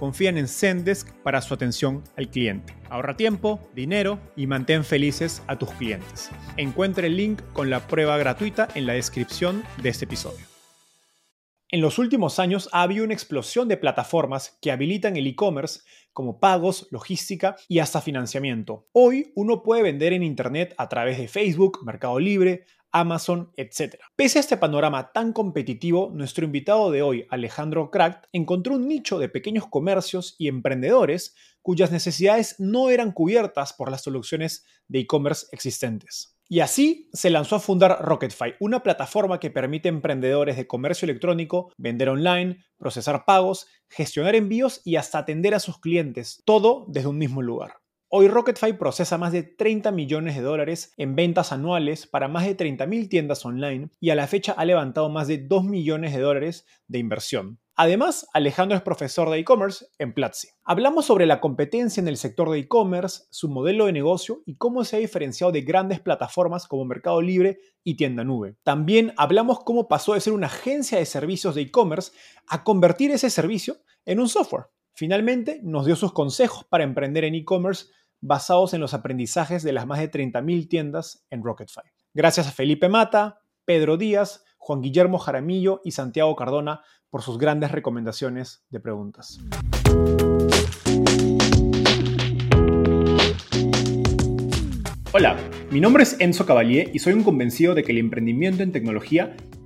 confían en Zendesk para su atención al cliente. Ahorra tiempo, dinero y mantén felices a tus clientes. Encuentre el link con la prueba gratuita en la descripción de este episodio. En los últimos años ha habido una explosión de plataformas que habilitan el e-commerce como pagos, logística y hasta financiamiento. Hoy uno puede vender en Internet a través de Facebook, Mercado Libre, Amazon, etc. Pese a este panorama tan competitivo, nuestro invitado de hoy, Alejandro Kracht, encontró un nicho de pequeños comercios y emprendedores cuyas necesidades no eran cubiertas por las soluciones de e-commerce existentes. Y así se lanzó a fundar Rocketfy, una plataforma que permite a emprendedores de comercio electrónico vender online, procesar pagos, gestionar envíos y hasta atender a sus clientes, todo desde un mismo lugar. Hoy Rocketfy procesa más de 30 millones de dólares en ventas anuales para más de 30.000 tiendas online y a la fecha ha levantado más de 2 millones de dólares de inversión. Además, Alejandro es profesor de e-commerce en Platzi. Hablamos sobre la competencia en el sector de e-commerce, su modelo de negocio y cómo se ha diferenciado de grandes plataformas como Mercado Libre y Tienda Nube. También hablamos cómo pasó de ser una agencia de servicios de e-commerce a convertir ese servicio en un software. Finalmente, nos dio sus consejos para emprender en e-commerce basados en los aprendizajes de las más de 30.000 tiendas en Rocketfy. Gracias a Felipe Mata, Pedro Díaz, Juan Guillermo Jaramillo y Santiago Cardona por sus grandes recomendaciones de preguntas. Hola, mi nombre es Enzo Cavalier y soy un convencido de que el emprendimiento en tecnología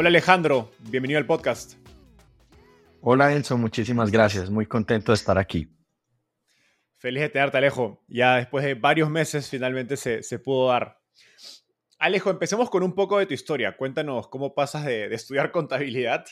Hola Alejandro, bienvenido al podcast. Hola Enzo, muchísimas gracias. Muy contento de estar aquí. Feliz de tenerte, Alejo. Ya después de varios meses finalmente se, pudo dar. Alejo, empecemos con un poco de tu historia. Cuéntanos cómo pasas de, estudiar contabilidad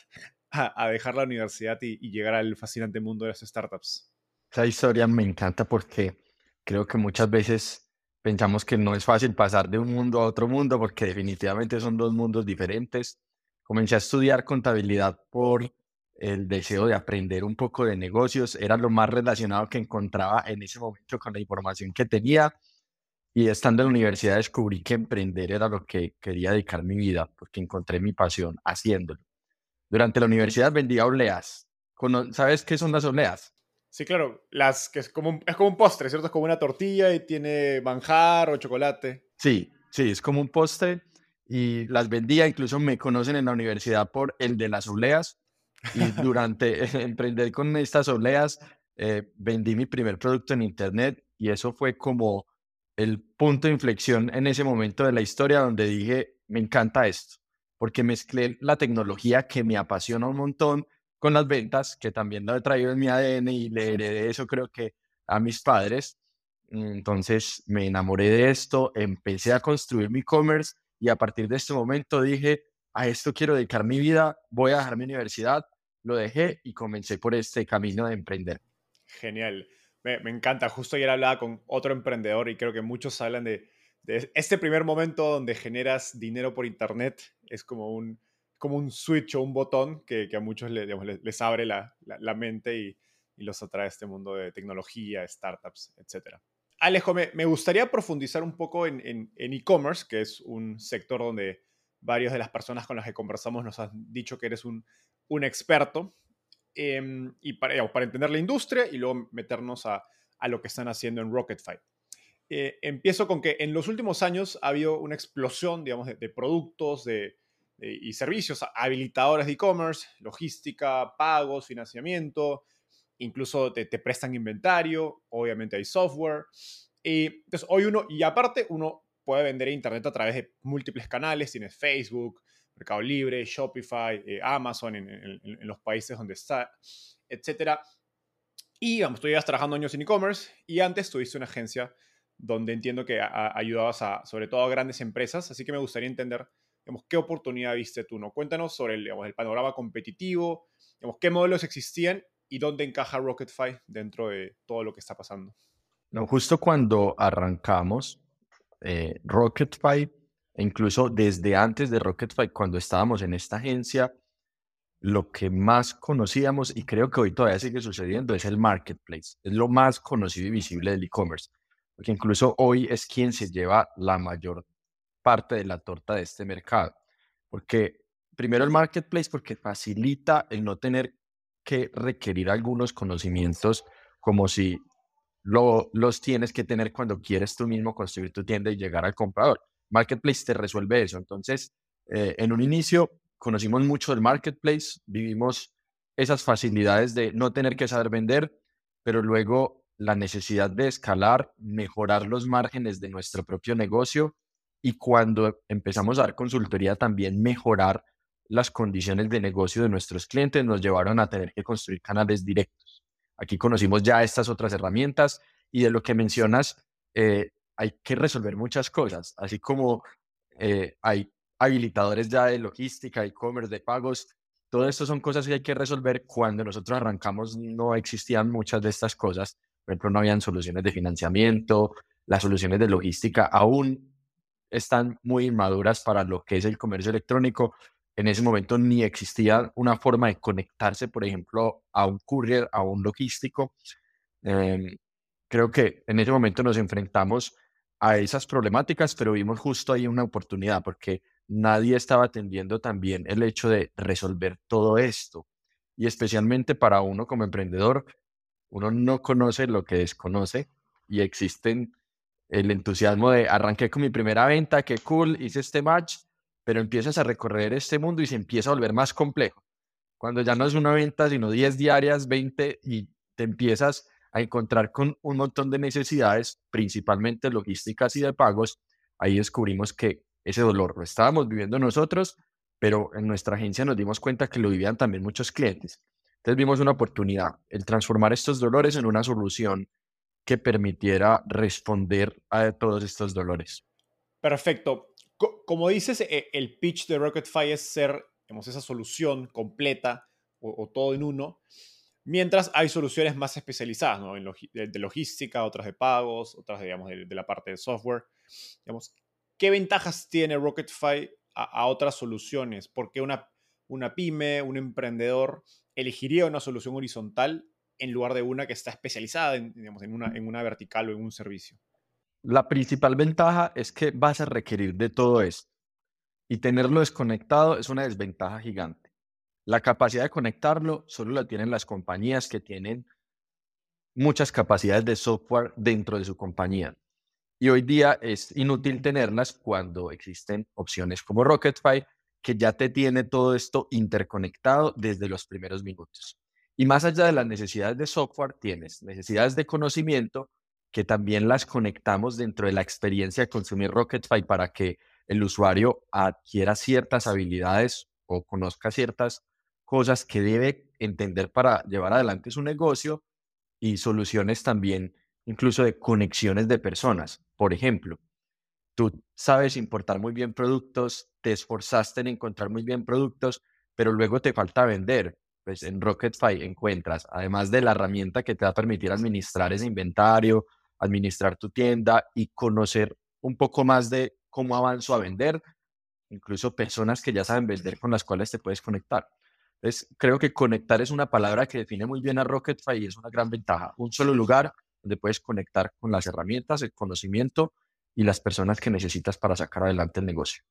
a, dejar la universidad y, y, llegar al fascinante mundo de las startups. Esa historia me encanta porque creo que muchas veces pensamos que no es fácil pasar de un mundo a otro mundo porque definitivamente son dos mundos diferentes. Comencé a estudiar contabilidad por el deseo de aprender un poco de negocios, era lo más relacionado que encontraba en ese momento con la información que tenía. Y estando en la universidad descubrí que emprender era lo que quería dedicar mi vida, porque encontré mi pasión haciéndolo. Durante la universidad vendía obleas. ¿Sabes qué son las obleas? Sí, claro, las que es como un, es como un postre, ¿cierto? Es como una tortilla y tiene manjar o chocolate. Sí, sí, es como un postre y las vendía, incluso me conocen en la universidad por el de las obleas, y durante emprender con estas oleas, eh, vendí mi primer producto en Internet y eso fue como el punto de inflexión en ese momento de la historia donde dije, me encanta esto, porque mezclé la tecnología que me apasiona un montón con las ventas, que también lo he traído en mi ADN y le heredé eso creo que a mis padres. Entonces me enamoré de esto, empecé a construir mi e-commerce y a partir de este momento dije, a esto quiero dedicar mi vida, voy a dejar mi universidad, lo dejé y comencé por este camino de emprender. Genial, me, encanta. Justo ayer hablaba con otro emprendedor y creo que muchos hablan de, este primer momento donde generas dinero por internet, es como un, como un switch o un botón que, a muchos les, abre la, mente y, los atrae a este mundo de tecnología, startups, etc. Alejo, me, gustaría profundizar un poco en e-commerce, que es un sector donde varias de las personas con las que conversamos nos han dicho que eres un, experto. Em, y para, entender la industria y luego meternos a, lo que están haciendo en Rocketfy. Eh, empiezo con que en los últimos años ha habido una explosión, digamos, de, productos y servicios habilitadores de e-commerce, logística, pagos, financiamiento, incluso te, te, prestan inventario, obviamente hay software. Y entonces hoy uno, y aparte uno puede vender Internet a través de múltiples canales. Tienes Facebook, Mercado Libre, Shopify, eh, Amazon en, los países donde está, etc. Y vamos, tú llevas trabajando años en e-commerce y antes tuviste una agencia donde entiendo que ayudabas a, sobre todo a grandes empresas. Así que me gustaría entender digamos, qué oportunidad viste tú. ¿no? Cuéntanos sobre el, el panorama competitivo, digamos, qué modelos existían y dónde encaja Rocketfy dentro de todo lo que está pasando. No, justo cuando arrancamos, eh, Rocketfy, e incluso desde antes de Rocketfy, cuando estábamos en esta agencia, lo que más conocíamos, y creo que hoy todavía sigue sucediendo, es el marketplace. Es lo más conocido y visible del e-commerce, porque incluso hoy es quien se lleva la mayor parte de la torta de este mercado. Porque primero el marketplace, porque facilita el no tener que requerir algunos conocimientos como si los tienes que tener cuando quieres tú mismo construir tu tienda y llegar al comprador. Marketplace te resuelve eso. Entonces, eh, en un inicio conocimos mucho del marketplace, vivimos esas facilidades de no tener que saber vender, pero luego la necesidad de escalar, mejorar los márgenes de nuestro propio negocio y cuando empezamos a dar consultoría también mejorar las condiciones de negocio de nuestros clientes nos llevaron a tener que construir canales directos. Aquí conocimos ya estas otras herramientas y de lo que mencionas, eh, hay que resolver muchas cosas, así como eh, hay habilitadores ya de logística, e-commerce, de pagos. Todo esto son cosas que hay que resolver. Cuando nosotros arrancamos no existían muchas de estas cosas. Por ejemplo, no habían soluciones de financiamiento, las soluciones de logística aún están muy inmaduras para lo que es el comercio electrónico en ese momento ni existía una forma de conectarse, por ejemplo, a un courier, a un logístico. Em, creo que en ese momento nos enfrentamos a esas problemáticas, pero vimos justo ahí una oportunidad porque nadie estaba atendiendo también el hecho de resolver todo esto. Y especialmente para uno como emprendedor, uno no conoce lo que desconoce y existen el entusiasmo de arranqué con mi primera venta, qué cool, hice este match, pero empiezas a recorrer este mundo y se empieza a volver más complejo. Cuando ya no es una venta, sino 10 diarias, 20, y te empiezas a encontrar con un montón de necesidades, principalmente logísticas y de pagos, ahí descubrimos que ese dolor lo estábamos viviendo nosotros, pero en nuestra agencia nos dimos cuenta que lo vivían también muchos clientes. Entonces vimos una oportunidad, el transformar estos dolores en una solución que permitiera responder a todos estos dolores. Perfecto como dices, e, el pitch de Rocketfy es ser esa solución completa o, todo en uno, mientras hay soluciones más especializadas, ¿no? de, logística, otras de pagos, otras digamos, de, la parte de software. Digamos, ¿Qué ventajas tiene Rocketfy a, otras soluciones? ¿Por qué una, una pyme, un emprendedor elegiría una solución horizontal en lugar de una que está especializada en, en, una, en una vertical o en un servicio? La principal ventaja es que vas a requerir de todo esto y tenerlo desconectado es una desventaja gigante. La capacidad de conectarlo solo la tienen las compañías que tienen muchas capacidades de software dentro de su compañía. Y hoy día es inútil tenerlas cuando existen opciones como Rocketfy, que ya te tiene todo esto interconectado desde los primeros minutos. Y más allá de las necesidades de software, tienes necesidades de conocimiento que también las conectamos dentro de la experiencia de consumir Rocketfy para que el usuario adquiera ciertas habilidades o conozca ciertas cosas que debe entender para llevar adelante su negocio y soluciones también incluso de conexiones de personas. Por ejemplo, tú sabes importar muy bien productos, te esforzaste en encontrar muy bien productos, pero luego te falta vender. Pues en Rocketfy encuentras, además de la herramienta que te va a permitir administrar ese inventario, administrar tu tienda y conocer un poco más de cómo avanzo a vender, incluso personas que ya saben vender con las cuales te puedes conectar. Entonces, creo que conectar es una palabra que define muy bien a Rocketfy y es una gran ventaja. Un solo lugar donde puedes conectar con las herramientas, el conocimiento y las personas que necesitas para sacar adelante el negocio.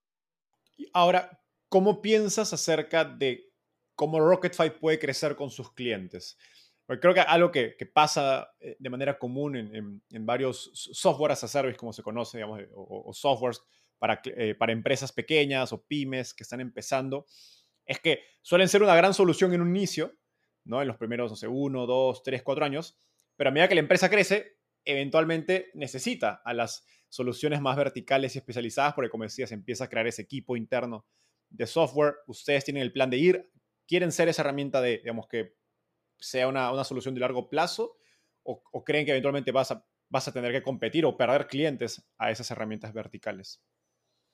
Ahora, ¿cómo piensas acerca de cómo Rocketfy puede crecer con sus clientes? Creo que algo que, pasa eh, de manera común en, varios software as a service, como se conoce, digamos, o, softwares para, eh, para empresas pequeñas o pymes que están empezando, es que suelen ser una gran solución en un inicio, ¿no? En los primeros, no sé, uno, dos, tres, cuatro años, pero a medida que la empresa crece, eventualmente necesita a las soluciones más verticales y especializadas, porque como decías, empieza a crear ese equipo interno de software. Ustedes tienen el plan de ir, quieren ser esa herramienta de, digamos, que sea una, solución de largo plazo, o, creen que eventualmente vas a, vas a tener que competir o perder clientes a esas herramientas verticales.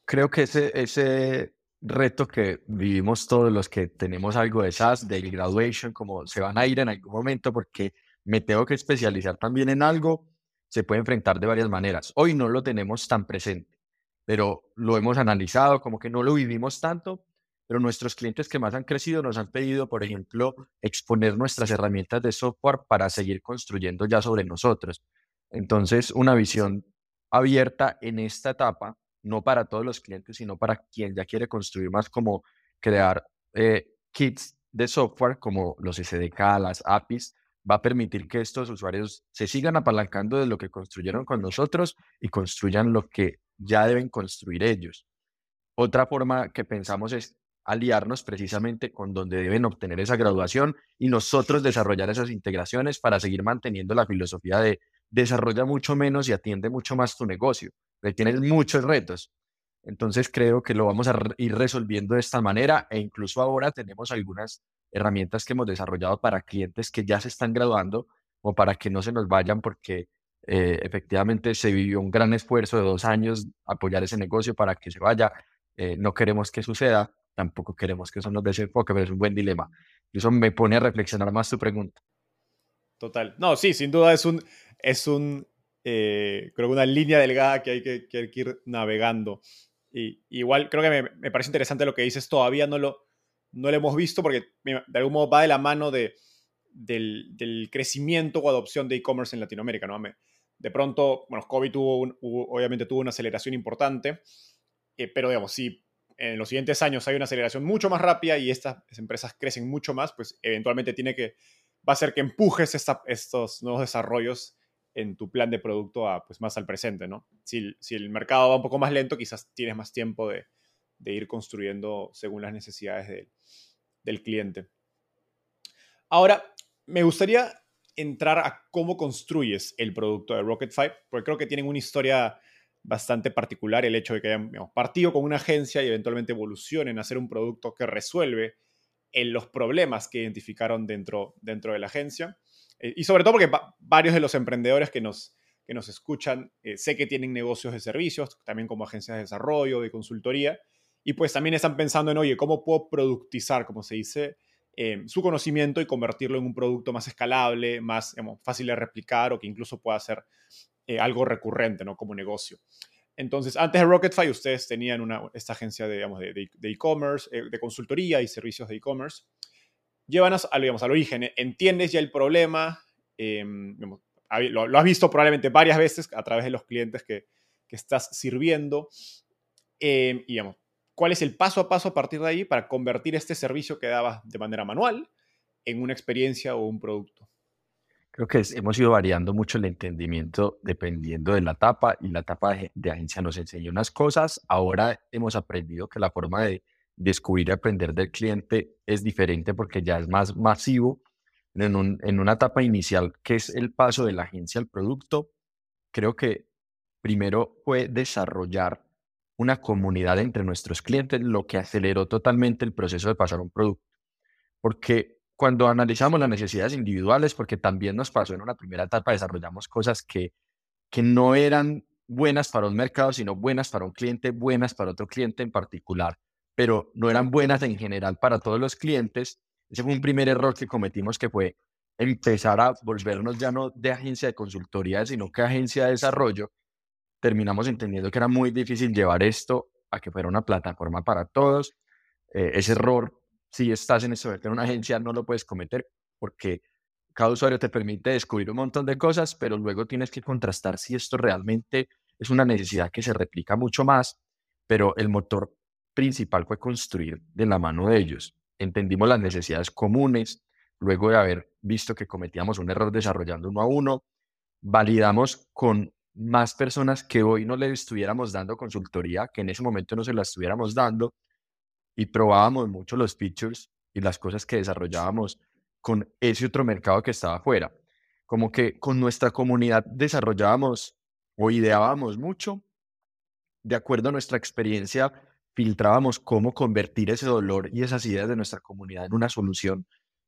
Creo que ese, ese reto que vivimos todos los que tenemos algo de SaaS, de graduation, como se van a ir en algún momento porque me tengo que especializar también en algo, se puede enfrentar de varias maneras. Hoy no lo tenemos tan presente, pero lo hemos analizado, como que no lo vivimos tanto, pero nuestros clientes que más han crecido nos han pedido, por ejemplo, exponer nuestras herramientas de software para seguir construyendo ya sobre nosotros. Entonces, una visión abierta en esta etapa no para todos los clientes, sino para quien ya quiere construir más, como crear eh, kits de software como los SDK, las APIs, va a permitir que estos usuarios se sigan apalancando de lo que construyeron con nosotros y construyan lo que ya deben construir ellos. Otra forma que pensamos es aliarnos precisamente con donde deben obtener esa graduación y nosotros desarrollar esas integraciones para seguir manteniendo la filosofía de desarrolla mucho menos y atiende mucho más tu negocio tienes muchos retos. Entonces creo que lo vamos a ir resolviendo de esta manera e incluso ahora tenemos algunas herramientas que hemos desarrollado para clientes que ya se están graduando o para que no se nos vayan porque eh, efectivamente se vivió un gran esfuerzo de dos años apoyar ese negocio para que se vaya. Eh, no queremos que suceda, tampoco queremos que eso nos desenfoque, pero es un buen dilema. Eso me pone a reflexionar más tu pregunta. Total. No, sí, sin duda es un, es un eh, creo que una línea delgada que hay que, que, ir navegando. Y, igual creo que me, parece interesante lo que dices, todavía no lo, no lo hemos visto porque de algún modo va de la mano de, del, crecimiento o adopción de e-commerce en Latinoamérica. ¿no? de pronto, bueno, COVID tuvo, obviamente tuvo una aceleración importante, eh, pero digamos, si en los siguientes años hay una aceleración mucho más rápida y estas empresas crecen mucho más, pues eventualmente tiene que, va a ser que empujes estos nuevos desarrollos en tu plan de producto a, pues, más al presente, ¿no? Si, el mercado va un poco más lento, quizás tienes más tiempo de, ir construyendo según las necesidades del cliente. Ahora, me gustaría entrar a cómo construyes el producto de Rocket porque creo que tienen una historia bastante particular el hecho de que hayan partido con una agencia y eventualmente evolucionen a hacer un producto que resuelve en los problemas que identificaron dentro, dentro de la agencia. Eh, y sobre todo porque varios de los emprendedores que nos, que nos escuchan eh, sé que tienen negocios de servicios, también como agencias de desarrollo, de consultoría, y pues también están pensando en, oye, ¿cómo puedo productizar, como se dice, eh, su conocimiento y convertirlo en un producto más escalable, más fácil de replicar o que incluso pueda ser algo recurrente, ¿no? Como negocio. Entonces, antes de Rocketfy, ustedes tenían una, esta agencia de e-commerce, de, de consultoría y servicios de e-commerce llévanos al, al origen, ¿eh? entiendes ya el problema, em, lo, has visto probablemente varias veces a través de los clientes que, estás sirviendo, em, y digamos, cuál es el paso a paso a partir de ahí para convertir este servicio que dabas de manera manual en una experiencia o un producto. Creo que hemos ido variando mucho el entendimiento dependiendo de la etapa y la etapa de agencia nos enseñó unas cosas. Ahora hemos aprendido que la forma de descubrir y aprender del cliente es diferente porque ya es más masivo. En, una etapa inicial, que es el paso de la agencia al producto, creo que primero fue desarrollar una comunidad entre nuestros clientes, lo que aceleró totalmente el proceso de pasar un producto. Porque cuando analizamos las necesidades individuales, porque también nos pasó en una primera etapa, desarrollamos cosas que, que no eran buenas para un mercado, sino buenas para un cliente, buenas para otro cliente en particular pero no eran buenas en general para todos los clientes. Ese fue un primer error que cometimos que fue empezar a volvernos ya no de agencia de consultoría, sino que agencia de desarrollo. Terminamos entendiendo que era muy difícil llevar esto a que fuera una plataforma para todos. Eh, ese error, si estás en, eso, en una agencia, no lo puedes cometer porque cada usuario te permite descubrir un montón de cosas, pero luego tienes que contrastar si esto realmente es una necesidad que se replica mucho más, pero el motor principal fue construir de la mano de ellos. Entendimos las necesidades comunes, luego de haber visto que cometíamos un error desarrollando uno a uno, validamos con más personas que hoy no le estuviéramos dando consultoría, que en ese momento no se la estuviéramos dando, y probábamos mucho los features y las cosas que desarrollábamos con ese otro mercado que estaba afuera. Como que con nuestra comunidad desarrollábamos o ideábamos mucho, de acuerdo a nuestra experiencia, filtrábamos cómo convertir ese dolor y esas ideas de nuestra comunidad en una solución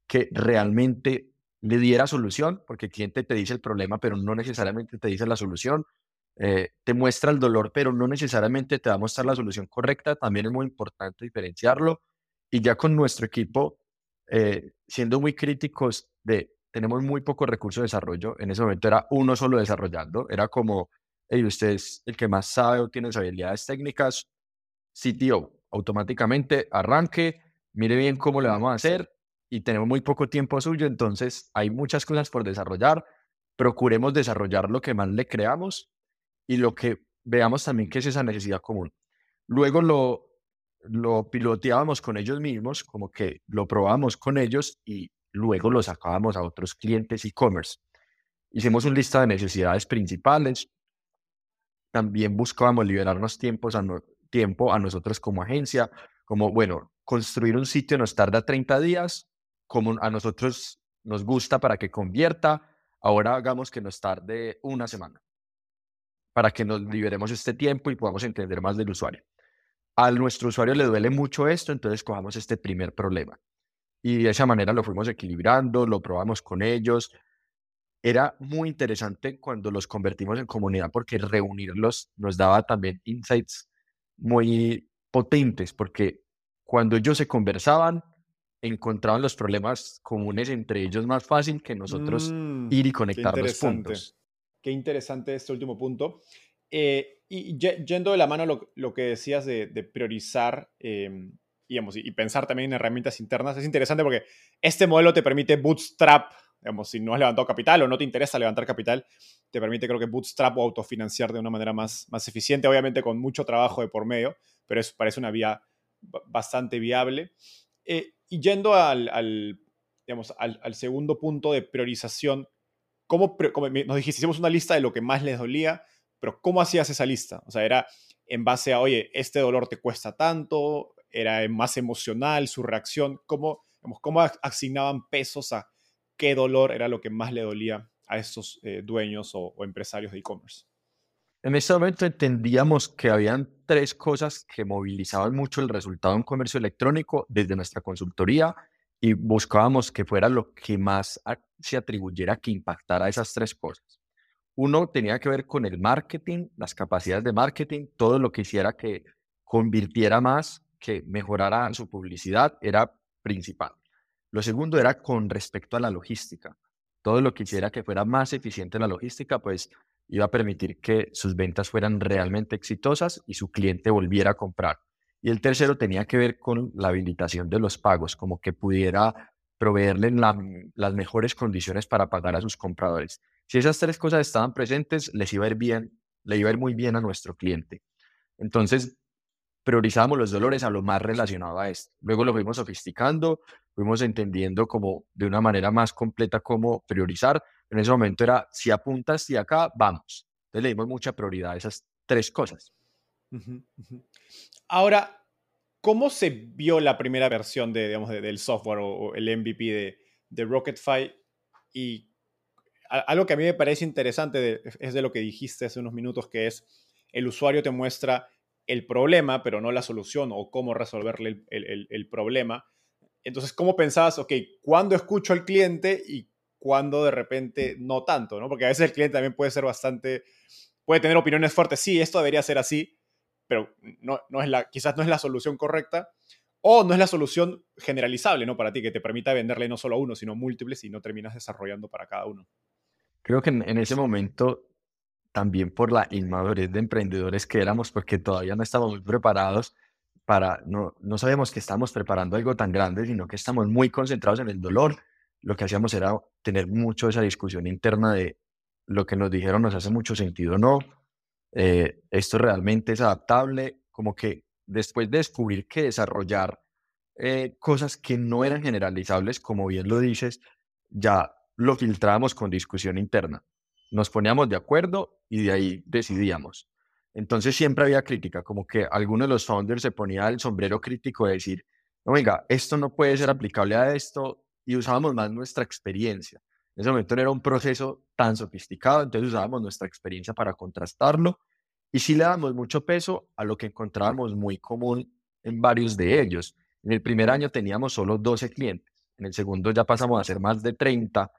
que realmente le diera solución, porque el cliente te dice el problema, pero no necesariamente te dice la solución. Eh, te muestra el dolor, pero no necesariamente te va a mostrar la solución correcta. También es muy importante diferenciarlo. Y ya con nuestro equipo, eh, siendo muy críticos de, tenemos muy poco recurso de desarrollo. En ese momento era uno solo desarrollando. Era como, hey, usted es el que más sabe o tiene habilidades técnicas. CTO, automáticamente arranque, mire bien cómo le vamos a hacer y tenemos muy poco tiempo suyo, entonces hay muchas cosas por desarrollar. Procuremos desarrollar lo que más le creamos y lo que veamos también que es esa necesidad común. Luego lo, lo piloteábamos con ellos mismos, como que lo probábamos con ellos y luego lo sacábamos a otros clientes e-commerce. Hicimos una lista de necesidades principales. También buscábamos liberarnos tiempos a tiempo a nosotros como agencia, como, bueno, construir un sitio nos tarda 30 días, como a nosotros nos gusta para que convierta, ahora hagamos que nos tarde una semana para que nos liberemos este tiempo y podamos entender más del usuario. A nuestro usuario le duele mucho esto, entonces cojamos este primer problema. Y de esa manera lo fuimos equilibrando, lo probamos con ellos. Era muy interesante cuando los convertimos en comunidad porque reunirlos nos daba también insights muy potentes, porque cuando ellos se conversaban, encontraban los problemas comunes entre ellos más fácil que nosotros mm, ir y conectar los puntos. Qué interesante este último punto. Eh, y yendo de la mano lo, lo que decías de, priorizar eh, digamos, y, pensar también en herramientas internas, es interesante porque este modelo te permite bootstrap, digamos, si no has levantado capital o no te interesa levantar capital, te permite creo que bootstrap o autofinanciar de una manera más, más eficiente, obviamente con mucho trabajo de por medio, pero eso parece una vía bastante viable. Eh, y yendo al, digamos, al, segundo punto de priorización, ¿cómo, nos dijiste, hicimos una lista de lo que más les dolía, pero ¿cómo hacías esa lista? O sea, era en base a, oye, este dolor te cuesta tanto, era más emocional su reacción, ¿cómo, cómo asignaban pesos a qué dolor era lo que más le dolía a estos eh, dueños o, empresarios de e-commerce? En ese momento entendíamos que habían tres cosas que movilizaban mucho el resultado de un comercio electrónico desde nuestra consultoría y buscábamos que fuera lo que más se atribuyera que impactara esas tres cosas. Uno tenía que ver con el marketing, las capacidades de marketing, todo lo que hiciera que convirtiera más, que mejorara su publicidad, era principal. Lo segundo era con respecto a la logística. Todo lo que hiciera que fuera más eficiente la logística, pues iba a permitir que sus ventas fueran realmente exitosas y su cliente volviera a comprar. Y el tercero tenía que ver con la habilitación de los pagos, como que pudiera proveerle las mejores condiciones para pagar a sus compradores. Si esas tres cosas estaban presentes, les iba a ir bien, le iba a ir muy bien a nuestro cliente. Entonces, priorizábamos los dolores a lo más relacionado a esto. Luego lo fuimos sofisticando, fuimos entendiendo como de una manera más completa cómo priorizar. En ese momento era, si apuntas y acá, vamos. Entonces le dimos mucha prioridad a esas tres cosas. Ahora, ¿cómo se vio la primera versión de, digamos, del software o, el MVP de, de Rocketfy? Y algo que a mí me parece interesante es de lo que dijiste hace unos minutos, que es el usuario te muestra el problema, pero no la solución o cómo resolverle el, problema. Entonces, ¿cómo pensabas, ok, cuándo escucho al cliente y cuándo de repente no tanto, ¿no? Porque a veces el cliente también puede ser bastante, puede tener opiniones fuertes, sí, esto debería ser así, pero no, no es la, quizás no es la solución correcta o no es la solución generalizable, ¿no? Para ti, que te permita venderle no solo a uno, sino múltiples y no terminas desarrollando para cada uno. Creo que en ese momento también por la inmadurez de emprendedores que éramos, porque todavía no estábamos muy preparados para, no, no sabíamos que estábamos preparando algo tan grande, sino que estamos muy concentrados en el dolor. Lo que hacíamos era tener mucho esa discusión interna de lo que nos dijeron nos hace mucho sentido o no, eh, esto realmente es adaptable, como que después de descubrir que desarrollar eh, cosas que no eran generalizables, como bien lo dices, ya lo filtrábamos con discusión interna. Nos poníamos de acuerdo y de ahí decidíamos. Entonces siempre había crítica, como que alguno de los founders se ponía el sombrero crítico de decir, no, venga, esto no puede ser aplicable a esto y usábamos más nuestra experiencia. En ese momento no era un proceso tan sofisticado, entonces usábamos nuestra experiencia para contrastarlo y sí le damos mucho peso a lo que encontrábamos muy común en varios de ellos. En el primer año teníamos solo 12 clientes, en el segundo ya pasamos a ser más de 30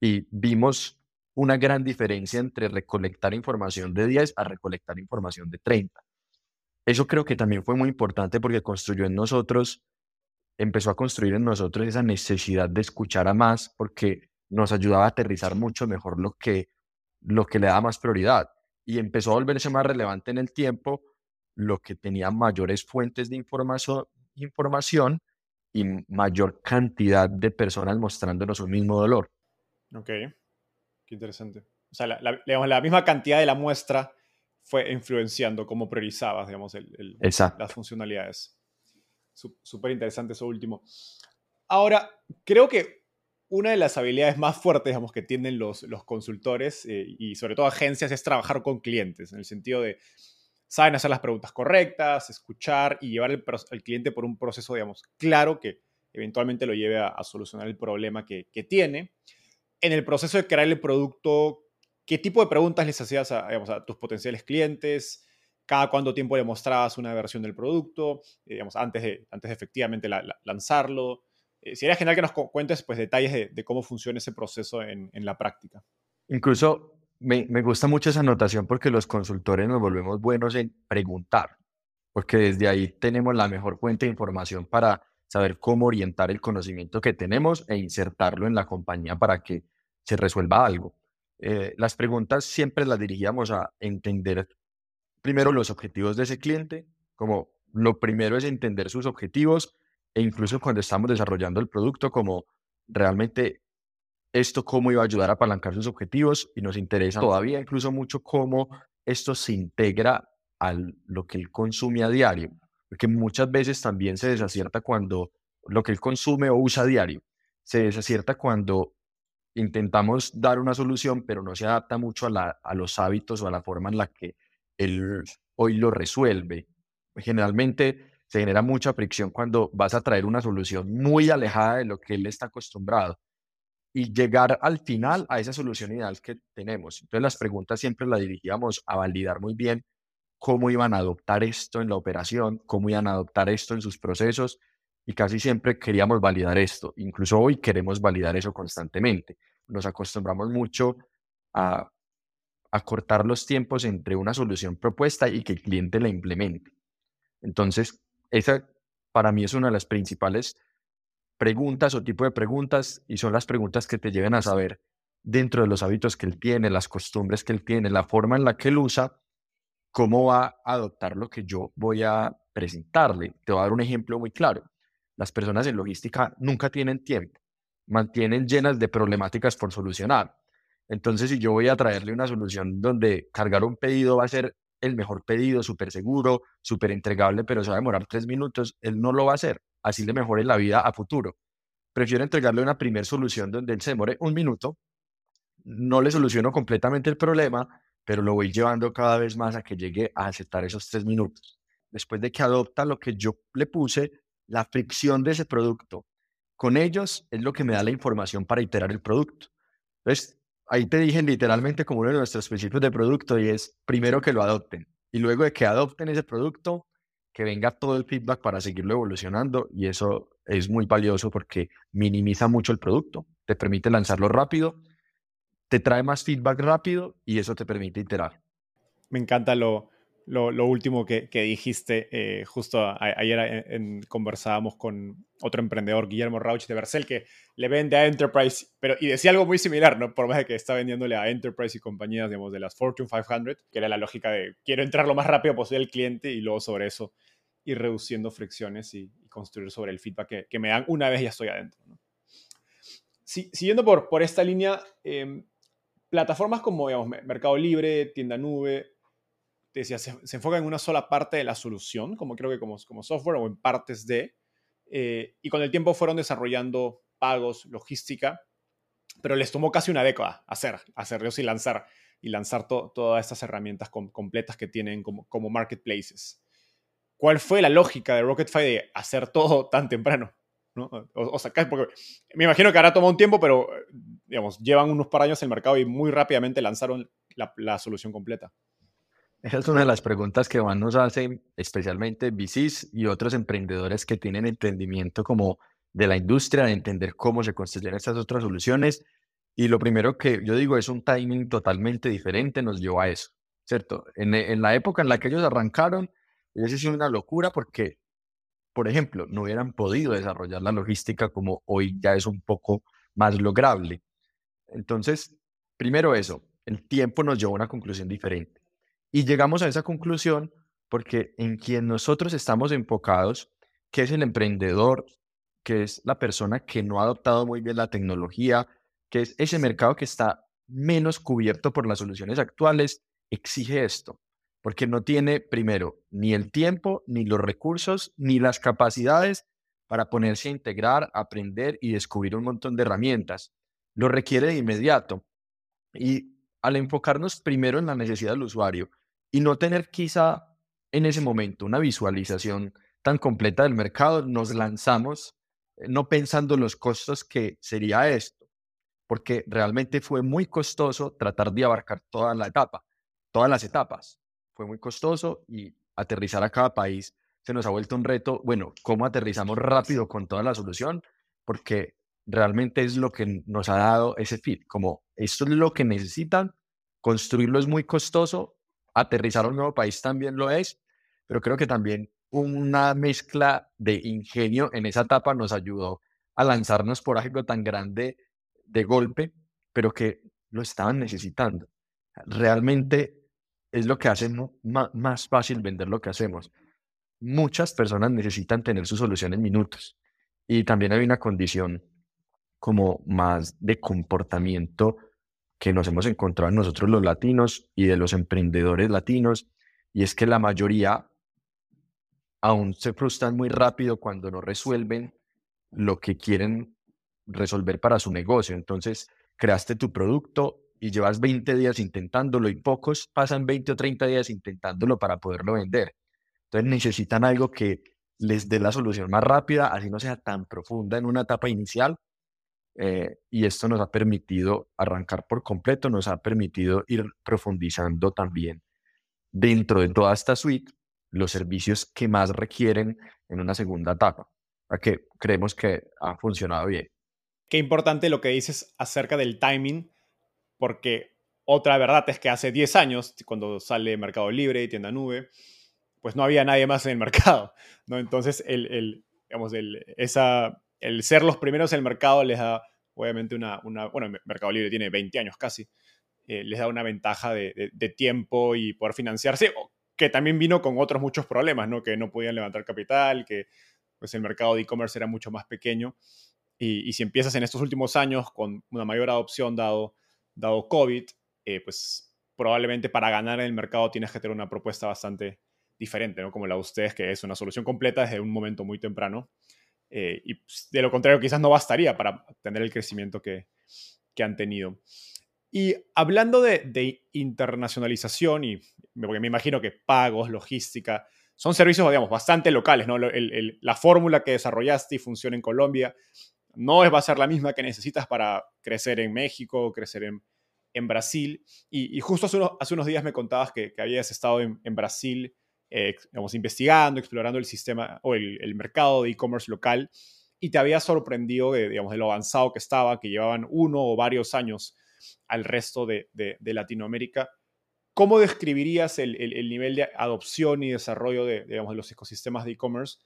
y vimos una gran diferencia entre recolectar información de 10 a recolectar información de 30. Eso creo que también fue muy importante porque construyó en nosotros, empezó a construir en nosotros esa necesidad de escuchar a más porque nos ayudaba a aterrizar mucho mejor lo que, lo que le da más prioridad. Y empezó a volverse más relevante en el tiempo lo que tenía mayores fuentes de información, información y mayor cantidad de personas mostrándonos un mismo dolor. Ok, qué interesante. O sea, la, digamos, la misma cantidad de la muestra fue influenciando cómo priorizabas, digamos, el, las funcionalidades. Súper interesante eso último. Ahora, creo que una de las habilidades más fuertes digamos, que tienen los, los consultores eh, y sobre todo agencias es trabajar con clientes, en el sentido de saben hacer las preguntas correctas, escuchar y llevar al cliente por un proceso, digamos, claro que eventualmente lo lleve a, solucionar el problema que, tiene. En el proceso de crear el producto, ¿qué tipo de preguntas les hacías a, tus potenciales clientes? cada cuánto tiempo le mostrabas una versión del producto, eh, digamos, antes de, antes de efectivamente lanzarlo. Eh, sería genial que nos cuentes pues, detalles de, cómo funciona ese proceso en, la práctica. Incluso me, gusta mucho esa anotación porque los consultores nos volvemos buenos en preguntar, porque desde ahí tenemos la mejor fuente de información para saber cómo orientar el conocimiento que tenemos e insertarlo en la compañía para que se resuelva algo. Eh, las preguntas siempre las dirigíamos a entender primero los objetivos de ese cliente, como lo primero es entender sus objetivos e incluso cuando estamos desarrollando el producto, como realmente esto cómo iba a ayudar a apalancar sus objetivos y nos interesa todavía incluso mucho cómo esto se integra a lo que él consume a diario, porque muchas veces también se desacierta cuando lo que él consume o usa a diario, se desacierta cuando intentamos dar una solución, pero no se adapta mucho a, la, a los hábitos o a la forma en la que él hoy lo resuelve. Generalmente se genera mucha fricción cuando vas a traer una solución muy alejada de lo que él está acostumbrado y llegar al final a esa solución ideal que tenemos. Entonces las preguntas siempre las dirigíamos a validar muy bien cómo iban a adoptar esto en la operación, cómo iban a adoptar esto en sus procesos y casi siempre queríamos validar esto. Incluso hoy queremos validar eso constantemente. Nos acostumbramos mucho a, a cortar los tiempos entre una solución propuesta y que el cliente la implemente. Entonces, esa para mí es una de las principales preguntas o tipo de preguntas y son las preguntas que te lleven a saber dentro de los hábitos que él tiene, las costumbres que él tiene, la forma en la que él usa, cómo va a adoptar lo que yo voy a presentarle. Te voy a dar un ejemplo muy claro. Las personas en logística nunca tienen tiempo, mantienen llenas de problemáticas por solucionar. Entonces, si yo voy a traerle una solución donde cargar un pedido va a ser el mejor pedido, súper seguro, súper entregable, pero se va a demorar tres minutos, él no lo va a hacer. Así le mejore la vida a futuro. Prefiero entregarle una primera solución donde él se demore un minuto, no le soluciono completamente el problema, pero lo voy llevando cada vez más a que llegue a aceptar esos tres minutos. Después de que adopta lo que yo le puse, la fricción de ese producto con ellos es lo que me da la información para iterar el producto. Entonces, ahí te dije literalmente como uno de nuestros principios de producto y es primero que lo adopten y luego de que adopten ese producto, que venga todo el feedback para seguirlo evolucionando y eso es muy valioso porque minimiza mucho el producto, te permite lanzarlo rápido, te trae más feedback rápido y eso te permite iterar. Me encanta lo, lo, último que, dijiste. Eh, justo ayer conversábamos con otro emprendedor, Guillermo Rauch de Bercel, que le vende a Enterprise, pero, y decía algo muy similar, ¿no? Por más de que está vendiéndole a Enterprise y compañías, digamos, de las Fortune 500, que era la lógica de quiero entrar lo más rápido posible al cliente y luego sobre eso ir reduciendo fricciones y, construir sobre el feedback que, me dan una vez ya estoy adentro. siguiendo por, por esta línea, em, plataformas como digamos, Mercado Libre, Tienda Nube, te decía, se, se enfocan en una sola parte de la solución, como creo que como, como software o en partes de, eh, y con el tiempo fueron desarrollando pagos, logística, pero les tomó casi una década hacer, hacerlos y lanzar, y lanzar todas estas herramientas completas que tienen como, como marketplaces. ¿Cuál fue la lógica de Rocketfy de hacer todo tan temprano? ¿no? O, sacar, porque me imagino que ahora tomado un tiempo, pero digamos, llevan unos par años en el mercado y muy rápidamente lanzaron la, la solución completa. Esa es una de las preguntas que van nos hacen especialmente VCs y otros emprendedores que tienen entendimiento como de la industria, de entender cómo se construyen estas otras soluciones. Y lo primero que yo digo es un timing totalmente diferente nos llevó a eso, ¿cierto? En, en la época en la que ellos arrancaron, ellos hicieron una locura porque, por ejemplo, no hubieran podido desarrollar la logística como hoy ya es un poco más lograble. Entonces, primero eso, el tiempo nos llevó a una conclusión diferente. Y llegamos a esa conclusión porque en quien nosotros estamos enfocados, que es el emprendedor, que es la persona que no ha adoptado muy bien la tecnología, que es ese mercado que está menos cubierto por las soluciones actuales, exige esto, porque no tiene, primero, ni el tiempo, ni los recursos, ni las capacidades para ponerse a integrar, aprender y descubrir un montón de herramientas. Lo requiere de inmediato. Y al enfocarnos primero en la necesidad del usuario y no tener quizá en ese momento una visualización tan completa del mercado, nos lanzamos eh, no pensando los costos que sería esto, porque realmente fue muy costoso tratar de abarcar toda la etapa, todas las etapas. Fue muy costoso y aterrizar a cada país se nos ha vuelto un reto. Bueno, ¿cómo aterrizamos rápido con toda la solución? Porque realmente es lo que nos ha dado ese fit, como esto es lo que necesitan, construirlo es muy costoso, aterrizar a un nuevo país también lo es, pero creo que también una mezcla de ingenio en esa etapa nos ayudó a lanzarnos por algo tan grande de golpe, pero que lo estaban necesitando. Realmente es lo que hace más fácil vender lo que hacemos. Muchas personas necesitan tener su solución en minutos y también hay una condición como más de comportamiento que nos hemos encontrado nosotros los latinos y de los emprendedores latinos, y es que la mayoría aún se frustran muy rápido cuando no resuelven lo que quieren resolver para su negocio. Entonces, creaste tu producto y llevas 20 días intentándolo y pocos pasan 20 o 30 días intentándolo para poderlo vender. Entonces necesitan algo que les dé la solución más rápida, así no sea tan profunda en una etapa inicial, eh, y esto nos ha permitido arrancar por completo, nos ha permitido ir profundizando también dentro de toda esta suite los servicios que más requieren en una segunda etapa, a que creemos que ha funcionado bien. Qué importante lo que dices acerca del timing, porque otra verdad es que hace 10 años, cuando sale Mercado Libre y Tienda Nube, pues no había nadie más en el mercado, ¿no? Entonces, el, el digamos, el, esa el ser los primeros en el mercado les da, obviamente, una, una bueno, Mercado Libre tiene 20 años casi, eh, les da una ventaja de, tiempo y poder financiarse, que también vino con otros muchos problemas, ¿no? Que no podían levantar capital, que pues el mercado de e-commerce era mucho más pequeño. Y, si empiezas en estos últimos años con una mayor adopción dado, dado COVID, eh, pues probablemente para ganar en el mercado tienes que tener una propuesta bastante diferente, ¿no? Como la de ustedes, que es una solución completa desde un momento muy temprano. Eh, y pues, de lo contrario, quizás no bastaría para tener el crecimiento que, que han tenido. Y hablando de, de, internacionalización, y porque me imagino que pagos, logística, son servicios, digamos, bastante locales, ¿no? El, la fórmula que desarrollaste y funciona en Colombia no va a ser la misma que necesitas para crecer en México, crecer en, en Brasil. Y, y justo hace unos, hace unos, días me contabas que, que habías estado en, en Brasil eh, investigando, explorando el sistema o el, mercado de e-commerce local y te había sorprendido de, digamos, de lo avanzado que estaba, que llevaban uno o varios años al resto de, Latinoamérica. ¿cómo describirías el, nivel de adopción y desarrollo de, digamos, de los ecosistemas de e-commerce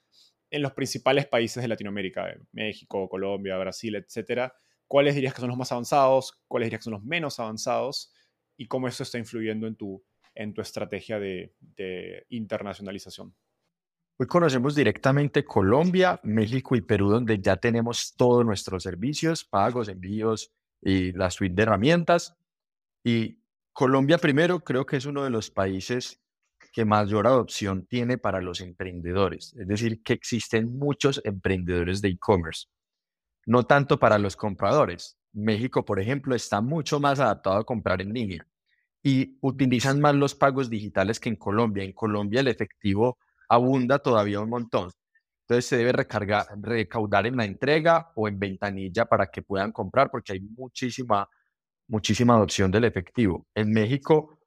en los principales países de Latinoamérica, México, Colombia, Brasil, etcétera? ¿Cuáles dirías que son los más avanzados? ¿Cuáles dirías que son los menos avanzados? ¿Y cómo eso está influyendo en tu, en tu estrategia de, internacionalización? Hoy conocemos directamente Colombia, México y Perú, donde ya tenemos todos nuestros servicios, pagos, envíos y la suite de herramientas. Y Colombia primero creo que es uno de los países que mayor adopción tiene para los emprendedores. Es decir, que existen muchos emprendedores de e-commerce, no tanto para los compradores. México, por ejemplo, está mucho más adaptado a comprar en línea y utilizan más los pagos digitales que en Colombia. En Colombia el efectivo abunda todavía un montón. Entonces se debe recargar, recaudar en la entrega o en ventanilla para que puedan comprar porque hay muchísima, muchísima adopción del efectivo. En México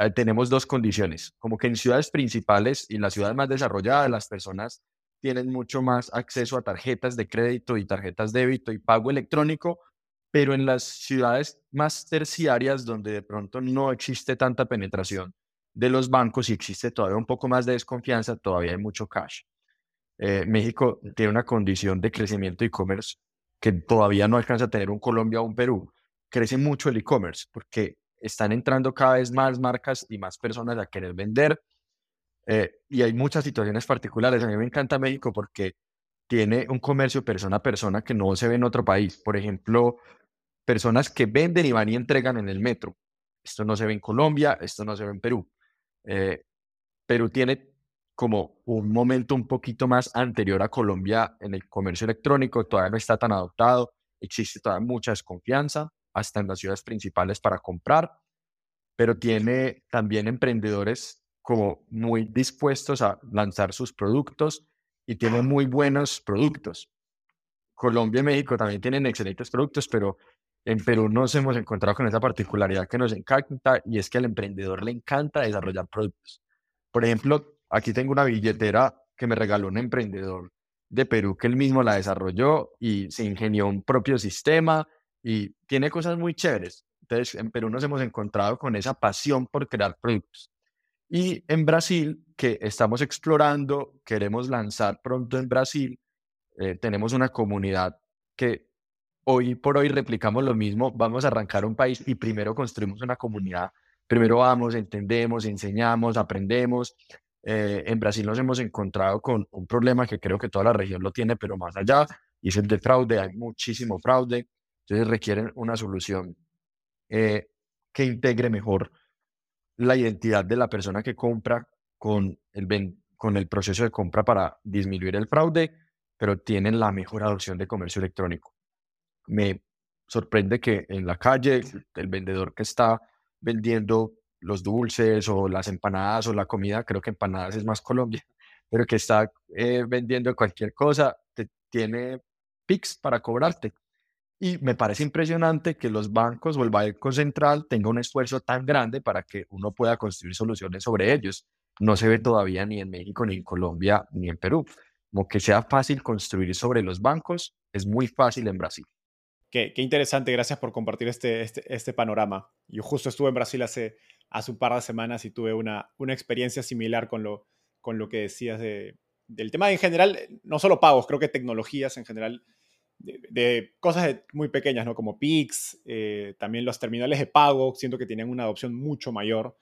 eh, tenemos dos condiciones, como que en ciudades principales y en las ciudades más desarrolladas las personas tienen mucho más acceso a tarjetas de crédito y tarjetas de débito y pago electrónico, pero en las ciudades más terciarias donde de pronto no existe tanta penetración, de los bancos y existe todavía un poco más de desconfianza, todavía hay mucho cash. Eh, México tiene una condición de crecimiento de e-commerce que todavía no alcanza a tener un Colombia o un Perú. Crece mucho el e-commerce porque están entrando cada vez más marcas y más personas a querer vender. Eh, y hay muchas situaciones particulares. A mí me encanta México porque tiene un comercio persona a persona que no se ve en otro país. Por ejemplo, personas que venden y van y entregan en el metro. Esto no se ve en Colombia, esto no se ve en Perú. Eh, Perú tiene como un momento un poquito más anterior a Colombia en el comercio electrónico, todavía no está tan adoptado, existe todavía mucha desconfianza, hasta en las ciudades principales para comprar, pero tiene también emprendedores como muy dispuestos a lanzar sus productos y tiene muy buenos productos. Colombia y México también tienen excelentes productos, pero en Perú nos hemos encontrado con esa particularidad que nos encanta y es que al emprendedor le encanta desarrollar productos. Por ejemplo, aquí tengo una billetera que me regaló un emprendedor de Perú que él mismo la desarrolló y se ingenió un propio sistema y tiene cosas muy chéveres. Entonces, en Perú nos hemos encontrado con esa pasión por crear productos. Y en Brasil, que estamos explorando, queremos lanzar pronto en Brasil, eh, tenemos una comunidad que hoy por hoy replicamos lo mismo, vamos a arrancar un país y primero construimos una comunidad. Primero vamos, entendemos, enseñamos, aprendemos. Eh, en Brasil nos hemos encontrado con un problema que creo que toda la región lo tiene, pero más allá, y es el de fraude. Hay muchísimo fraude, entonces requieren una solución eh, que integre mejor la identidad de la persona que compra con el, con el proceso de compra para disminuir el fraude, pero tienen la mejor adopción de comercio electrónico me sorprende que en la calle el vendedor que está vendiendo los dulces o las empanadas o la comida, creo que empanadas es más Colombia, pero que está eh, vendiendo cualquier cosa, te, tiene PIX para cobrarte. Y me parece impresionante que los bancos o el Banco Central tenga un esfuerzo tan grande para que uno pueda construir soluciones sobre ellos. No se ve todavía ni en México, ni en Colombia, ni en Perú. Como que sea fácil construir sobre los bancos, es muy fácil en Brasil. Qué, interesante, gracias por compartir este, este, este, panorama. Yo justo estuve en Brasil hace, hace un par de semanas y tuve una, una experiencia similar con lo, con lo que decías de, del tema en general, no solo pagos, creo que tecnologías en general, de, cosas muy pequeñas, ¿no? Como Pix, eh, también los terminales de pago, siento que tienen una adopción mucho mayor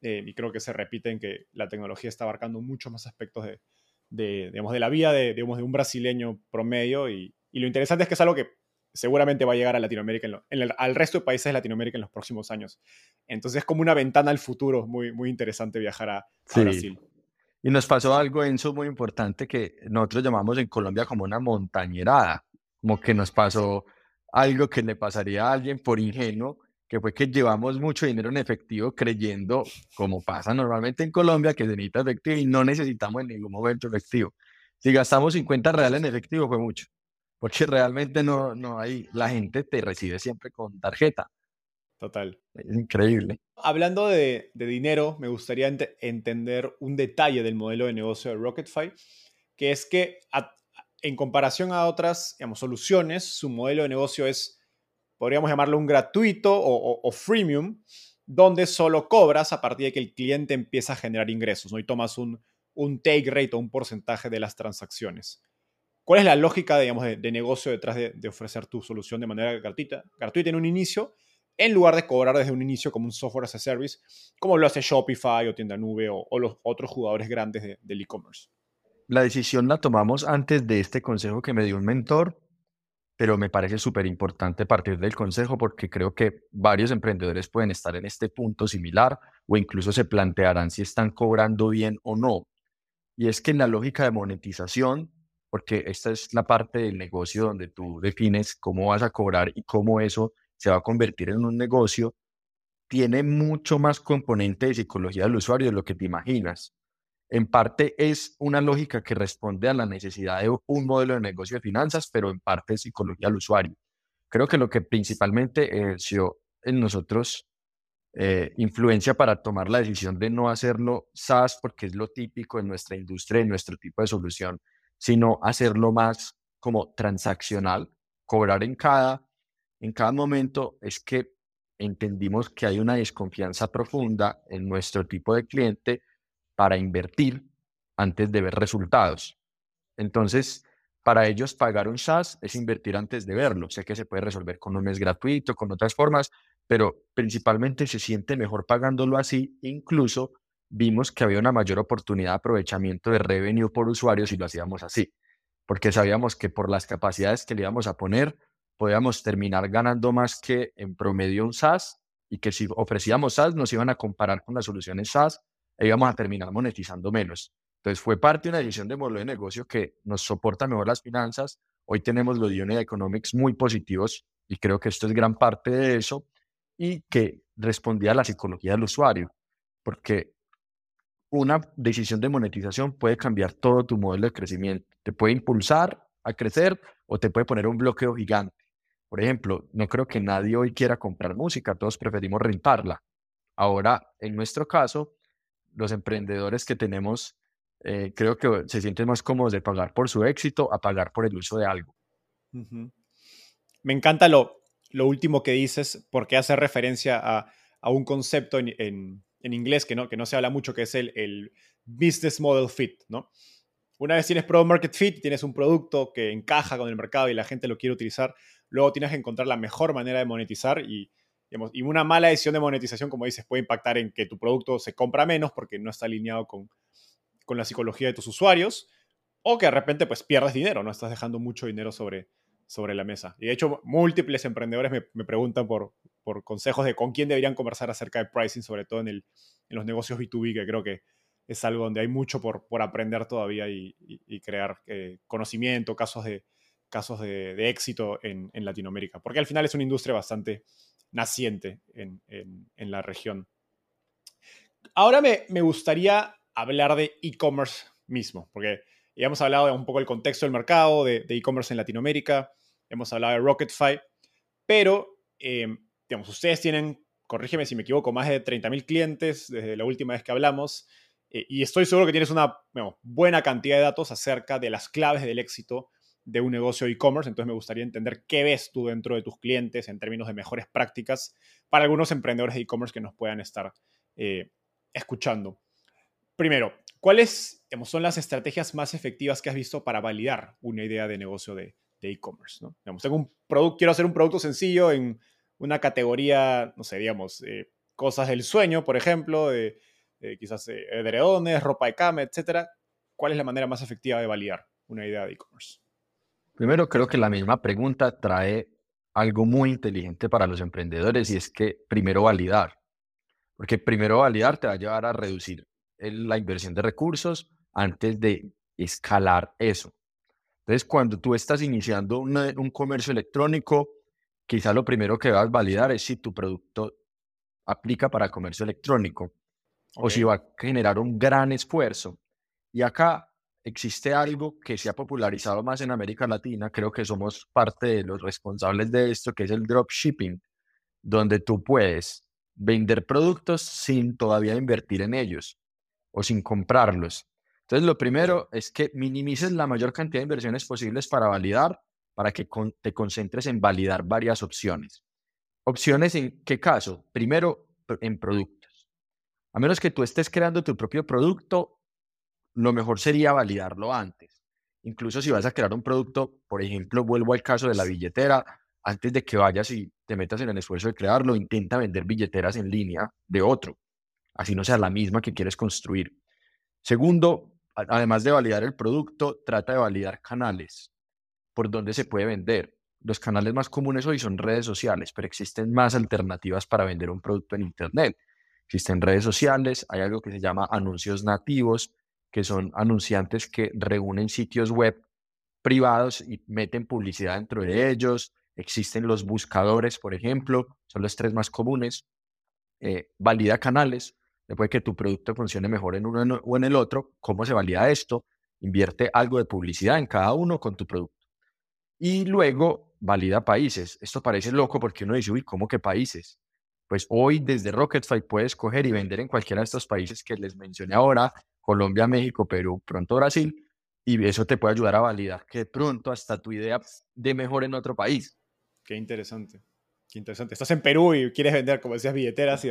eh, y creo que se repiten que la tecnología está abarcando muchos más aspectos de, de, digamos, de la vida de, digamos, de un brasileño promedio y, y lo interesante es que es algo que seguramente va a llegar a Latinoamérica, en al resto de países de Latinoamérica en los próximos años. Entonces es como una ventana al futuro muy, muy interesante viajar a, Brasil. Y nos pasó algo, Enzo, muy importante que nosotros llamamos en Colombia como una montañerada, como que nos pasó algo que le pasaría a alguien por ingenuo, que fue que llevamos mucho dinero en efectivo creyendo, como pasa normalmente en Colombia, que se necesita efectivo y no necesitamos en ningún momento efectivo. Si gastamos 50 reales en efectivo fue mucho porque realmente no, no hay, la gente te recibe siempre con tarjeta. Total. Es increíble. Hablando de, dinero, me gustaría entender un detalle del modelo de negocio de Rocketfy, que es que en comparación a otras digamos, soluciones, su modelo de negocio es, podríamos llamarlo un gratuito o, freemium, donde solo cobras a partir de que el cliente empieza a generar ingresos, ¿no? Y tomas un, un take rate o un porcentaje de las transacciones. ¿Cuál es la lógica, digamos, de, negocio detrás de, ofrecer tu solución de manera gratuita, gratuita en un inicio, en lugar de cobrar desde un inicio como un software as a service, como lo hace Shopify o Tienda Nube o, los otros jugadores grandes del e-commerce? La decisión la tomamos antes de este consejo que me dio un mentor, pero me parece súper importante partir del consejo porque creo que varios emprendedores pueden estar en este punto similar o incluso se plantearán si están cobrando bien o no. Y es que en la lógica de monetización porque esta es la parte del negocio donde tú defines cómo vas a cobrar y cómo eso se va a convertir en un negocio, tiene mucho más componente de psicología del usuario de lo que te imaginas. En parte es una lógica que responde a la necesidad de un modelo de negocio de finanzas, pero en parte es psicología del usuario. Creo que lo que principalmente ejerció en nosotros eh, influencia para tomar la decisión de no hacerlo SaaS, porque es lo típico en nuestra industria, en nuestro tipo de solución, sino hacerlo más como transaccional, cobrar en cada, en cada momento, es que entendimos que hay una desconfianza profunda en nuestro tipo de cliente para invertir antes de ver resultados. Entonces, para ellos pagar un SaaS es invertir antes de verlo. Sé que se puede resolver con un mes gratuito, con otras formas, pero principalmente se siente mejor pagándolo así, incluso vimos que había una mayor oportunidad de aprovechamiento de revenue por usuario si lo hacíamos así, porque sabíamos que por las capacidades que le íbamos a poner, podíamos terminar ganando más que en promedio un SaaS y que si ofrecíamos SaaS nos iban a comparar con las soluciones SaaS e íbamos a terminar monetizando menos. Entonces fue parte de una decisión de modelo de negocio que nos soporta mejor las finanzas. Hoy tenemos los unit economics muy positivos y creo que esto es gran parte de eso y que respondía a la psicología del usuario, porque una decisión de monetización puede cambiar todo tu modelo de crecimiento. Te puede impulsar a crecer o te puede poner un bloqueo gigante. Por ejemplo, no creo que nadie hoy quiera comprar música, todos preferimos rentarla. Ahora, en nuestro caso, los emprendedores que tenemos, eh, creo que se sienten más cómodos de pagar por su éxito a pagar por el uso de algo. Me encanta lo, lo último que dices porque hace referencia a, un concepto en inglés que no, que no se habla mucho, que es el, el business model fit, ¿no? Una vez tienes product market fit, tienes un producto que encaja con el mercado y la gente lo quiere utilizar, luego tienes que encontrar la mejor manera de monetizar y, y una mala decisión de monetización, como dices, puede impactar en que tu producto se compra menos porque no está alineado con, con la psicología de tus usuarios o que de repente pues pierdes dinero, no estás dejando mucho dinero sobre, sobre la mesa. Y de hecho, múltiples emprendedores me, preguntan por, por, consejos de con quién deberían conversar acerca de pricing, sobre todo en, el, en los negocios B2B, que creo que es algo donde hay mucho por, por aprender todavía y, crear eh, conocimiento, casos de, casos de, éxito en, en, Latinoamérica. Porque al final es una industria bastante naciente en, en la región. Ahora me, me gustaría hablar de e-commerce mismo, porque ya hemos hablado un poco del contexto del mercado, de e-commerce en Latinoamérica, hemos hablado de Rocketfy, pero, eh, ustedes tienen, corrígeme si me equivoco, más de 30.000 clientes desde la última vez que hablamos, eh, y estoy seguro que tienes una buena cantidad de datos acerca de las claves del éxito de un negocio e-commerce, entonces me gustaría entender qué ves tú dentro de tus clientes en términos de mejores prácticas para algunos emprendedores de e-commerce que nos puedan estar eh, escuchando. Primero, ¿cuáles son las estrategias más efectivas que has visto para validar una idea de negocio de e-commerce? ¿no? tengo un producto, quiero hacer un producto sencillo en una categoría, no sé, digamos, eh, cosas del sueño, por ejemplo, de, quizás eh, edredones, ropa de cama, etcétera. ¿Cuál es la manera más efectiva de validar una idea de e-commerce? Primero, creo que la misma pregunta trae algo muy inteligente para los emprendedores y es que primero validar. Porque primero validar te va a llevar a reducir la inversión de recursos antes de escalar eso. Entonces, cuando tú estás iniciando un comercio electrónico, quizá lo primero que vas a validar es si tu producto aplica para comercio electrónico o si va a generar un gran esfuerzo. Y acá existe algo que se ha popularizado más en América Latina, creo que somos parte de los responsables de esto, que es el dropshipping, donde tú puedes vender productos sin todavía invertir en ellos o sin comprarlos. Entonces, lo primero es que minimices la mayor cantidad de inversiones posibles para validar, para que te concentres en validar varias opciones. Opciones en qué caso? Primero, en productos. A menos que tú estés creando tu propio producto, lo mejor sería validarlo antes. Incluso si vas a crear un producto, por ejemplo, vuelvo al caso de la billetera, antes de que vayas y te metas en el esfuerzo de crearlo, intenta vender billeteras en línea de otro, así no sea la misma que quieres construir. Segundo, además de validar el producto, trata de validar canales por donde se puede vender. Los canales más comunes hoy son redes sociales, pero existen más alternativas para vender un producto en Internet. Existen redes sociales, hay algo que se llama anuncios nativos, que son anunciantes que reúnen sitios web privados y meten publicidad dentro de ellos. Existen los buscadores, por ejemplo, son los tres más comunes. Eh, valida canales, después que tu producto funcione mejor en uno o en el otro. ¿Cómo se valida esto? Invierte algo de publicidad en cada uno con tu producto. Y luego valida países. Esto parece loco porque uno dice, uy, ¿cómo que países? Pues hoy desde Rocketfy puedes coger y vender en cualquiera de estos países que les mencioné ahora, Colombia, México, Perú, pronto Brasil, y eso te puede ayudar a validar que pronto hasta tu idea de mejor en otro país. Qué interesante. Qué interesante. Estás en Perú y quieres vender, como decías, billeteras y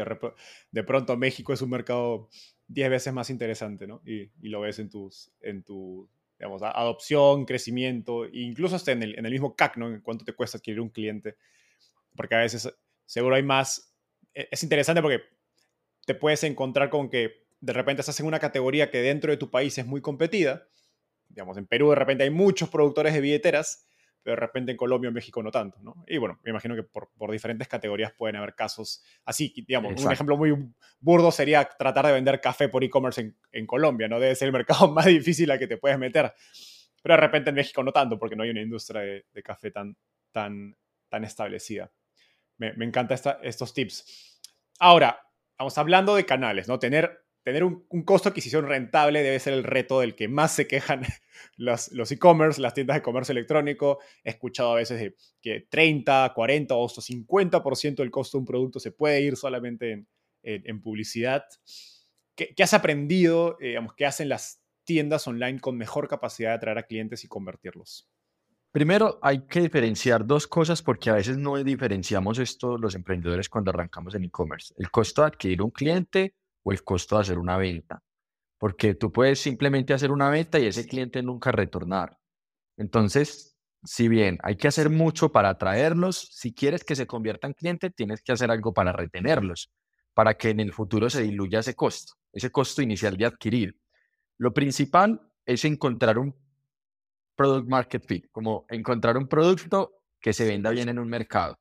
de, pronto México es un mercado 10 veces más interesante, ¿no? Y, lo ves en, tus, en tu, digamos, adopción, crecimiento, e incluso hasta en el, en el mismo CAC, ¿no? En cuánto te cuesta adquirir un cliente. Porque a veces seguro hay más... E, es interesante porque te puedes encontrar con que de repente estás en una categoría que dentro de tu país es muy competida. Digamos, en Perú de repente hay muchos productores de billeteras, pero de repente en Colombia o México no tanto, ¿no? Y bueno, me imagino que por, diferentes categorías pueden haber casos así, digamos, un ejemplo muy burdo sería tratar de vender café por e-commerce en, Colombia, ¿no? Debe ser el mercado más difícil al que te puedes meter, pero de repente en México no tanto, porque no hay una industria de, café tan, tan, tan establecida. Me, me encantan estos tips. Ahora, vamos hablando de canales, ¿no? Tener tener un, costo de adquisición rentable debe ser el reto del que más se quejan los, e-commerce, las tiendas de comercio electrónico. He escuchado a veces que 30, 40 o hasta 50% del costo de un producto se puede ir solamente en, publicidad. ¿Qué, has aprendido, eh, qué hacen las tiendas online con mejor capacidad de atraer a clientes y convertirlos? Primero, hay que diferenciar dos cosas porque a veces no diferenciamos esto los emprendedores cuando arrancamos en e-commerce. El costo de adquirir un cliente o el costo de hacer una venta. Porque tú puedes simplemente hacer una venta y ese cliente nunca retornar. Entonces, si bien hay que hacer mucho para atraerlos, si quieres que se convierta en cliente, tienes que hacer algo para retenerlos, para que en el futuro se diluya ese costo, ese costo inicial de adquirir. Lo principal es encontrar un product market fit, como encontrar un producto que se venda bien en un mercado,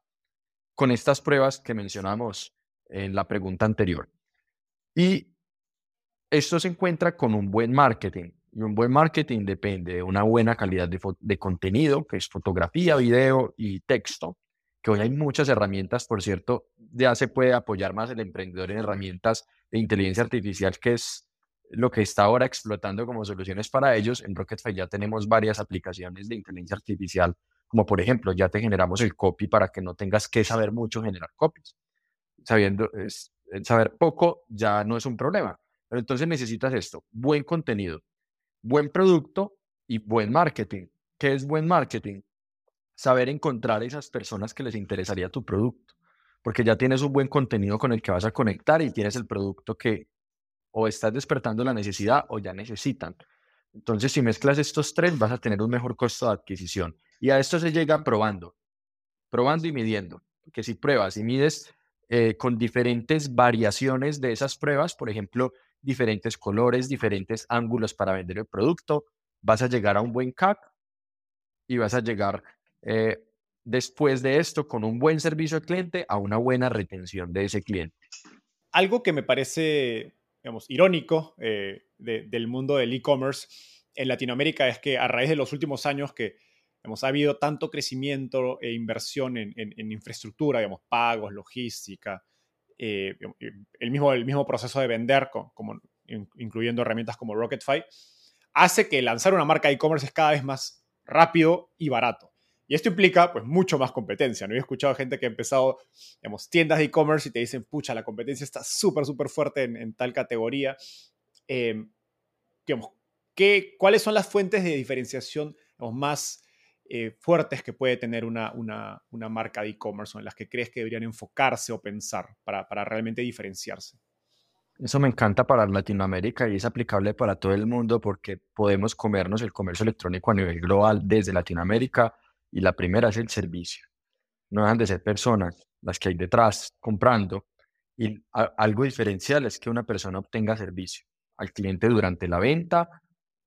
con estas pruebas que mencionamos en la pregunta anterior. Y esto se encuentra con un buen marketing. Y un buen marketing depende de una buena calidad de, contenido, que es fotografía, video y texto, que hoy hay muchas herramientas, por cierto, ya se puede apoyar más el emprendedor en herramientas de inteligencia artificial, que es lo que está ahora explotando como soluciones para ellos. En Rocketfy ya tenemos varias aplicaciones de inteligencia artificial, como por ejemplo, ya te generamos el copy para que no tengas que saber mucho generar copies. Sabiendo, es, saber poco ya no es un problema. Pero entonces necesitas esto, buen contenido, buen producto y buen marketing. ¿Qué es buen marketing? Saber encontrar esas personas que les interesaría tu producto, porque ya tienes un buen contenido con el que vas a conectar y tienes el producto que o estás despertando la necesidad o ya necesitan. Entonces, si mezclas estos tres, vas a tener un mejor costo de adquisición. Y a esto se llega probando, probando y midiendo. Porque si pruebas y mides eh, con diferentes variaciones de esas pruebas, por ejemplo, diferentes colores, diferentes ángulos para vender el producto, vas a llegar a un buen CAC y vas a llegar eh, después de esto con un buen servicio al cliente a una buena retención de ese cliente. Algo que me parece, digamos, irónico eh, del mundo del e-commerce en Latinoamérica es que a raíz de los últimos años que Hemos ha habido tanto crecimiento e inversión en, infraestructura, digamos, pagos, logística, eh, el, mismo, el mismo proceso de vender, como, incluyendo herramientas como Rocketfy, hace que lanzar una marca de e-commerce es cada vez más rápido y barato. Y esto implica, pues, mucho más competencia. ¿no? he escuchado gente que ha empezado, digamos, tiendas de e-commerce y te dicen, pucha, la competencia está súper, súper fuerte en, tal categoría. Eh, digamos, ¿qué, ¿cuáles son las fuentes de diferenciación más eh, fuertes que puede tener una, una, una marca de e-commerce o en las que crees que deberían enfocarse o pensar para, para realmente diferenciarse? Eso me encanta para Latinoamérica y es aplicable para todo el mundo porque podemos comernos el comercio electrónico a nivel global desde Latinoamérica y la primera es el servicio. No dejan de ser personas las que hay detrás comprando y algo diferencial es que una persona obtenga servicio al cliente durante la venta,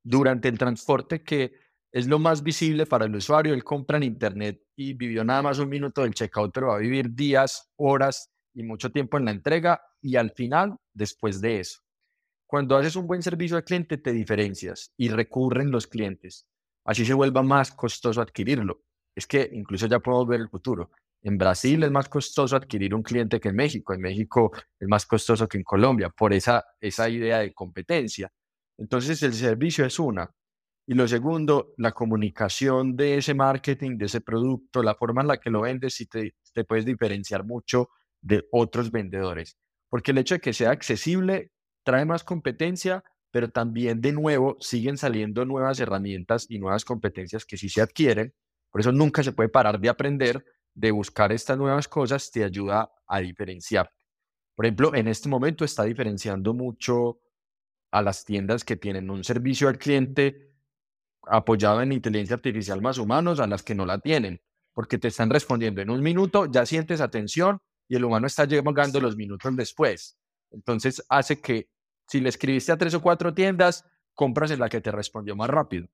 durante el transporte que es lo más visible para el usuario. Él compra en Internet y vivió nada más un minuto del checkout, pero va a vivir días, horas y mucho tiempo en la entrega y al final, después de eso. Cuando haces un buen servicio al cliente, te diferencias y recurren los clientes. Así se vuelva más costoso adquirirlo. Es que incluso ya podemos ver el futuro. En Brasil es más costoso adquirir un cliente que en México. En México es más costoso que en Colombia por esa, esa idea de competencia. Entonces el servicio es una. Y lo segundo, la comunicación de ese marketing, de ese producto, la forma en la que lo vendes y te, te puedes diferenciar mucho de otros vendedores. Porque el hecho de que sea accesible trae más competencia, pero también de nuevo siguen saliendo nuevas herramientas y nuevas competencias que sí se adquieren. Por eso nunca se puede parar de aprender, de buscar estas nuevas cosas, te ayuda a diferenciar. Por ejemplo, en este momento está diferenciando mucho a las tiendas que tienen un servicio al cliente apoyado en inteligencia artificial más humanos a las que no la tienen, porque te están respondiendo en un minuto, ya sientes atención y el humano está llegando los minutos después. Entonces hace que si le escribiste a tres o cuatro tiendas, compras en la que te respondió más rápido.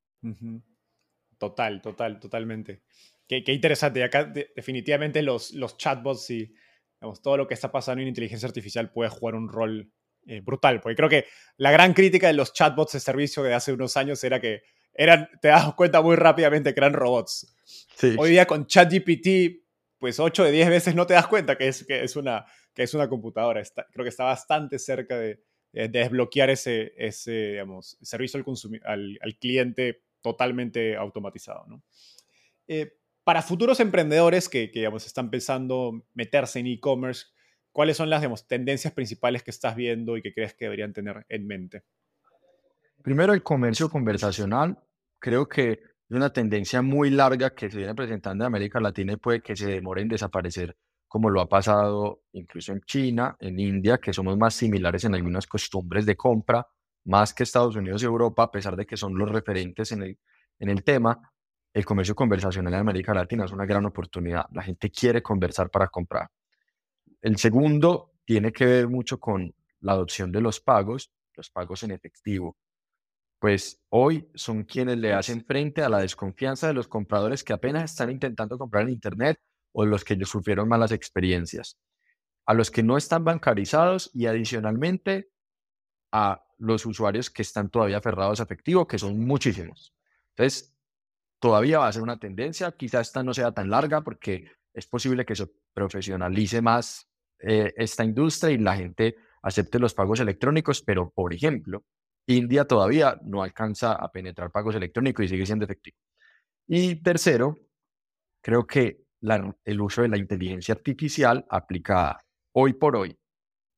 Total, total, totalmente. Qué, interesante. Y acá definitivamente los, los chatbots y todo lo que está pasando en inteligencia artificial puede jugar un rol eh, brutal. Porque creo que la gran crítica de los chatbots de servicio de hace unos años era que eran, te das cuenta muy rápidamente que eran robots. Hoy día con ChatGPT, pues 8 de 10 veces no te das cuenta que es, que es, una, que es una computadora. creo que está bastante cerca de, desbloquear ese, ese digamos, servicio al, al, cliente totalmente automatizado. ¿no? Eh, para futuros emprendedores que, que digamos, están pensando meterse en e-commerce, ¿cuáles son las digamos, tendencias principales que estás viendo y que crees que deberían tener en mente? Primero, el comercio conversacional. Creo que es una tendencia muy larga que se viene presentando en América Latina y puede que se demore en desaparecer, como lo ha pasado incluso en China, en India, que somos más similares en algunas costumbres de compra, más que Estados Unidos y Europa, a pesar de que son los referentes en el, en el tema el comercio conversacional en América Latina es una gran oportunidad. La gente quiere conversar para comprar. El segundo tiene que ver mucho con la adopción de los pagos, los pagos en efectivo. Pues hoy son quienes le hacen frente a la desconfianza de los compradores que apenas están intentando comprar en Internet o los que sufrieron malas experiencias. A los que no están bancarizados y adicionalmente a los usuarios que están todavía aferrados a efectivo, que son muchísimos. Entonces, todavía va a ser una tendencia, quizás esta no sea tan larga porque es posible que se profesionalice más eh, esta industria y la gente acepte los pagos electrónicos, pero por ejemplo, India todavía no alcanza a penetrar pagos electrónicos y sigue siendo efectivo. Y tercero, creo que el uso de la inteligencia artificial aplicada hoy por hoy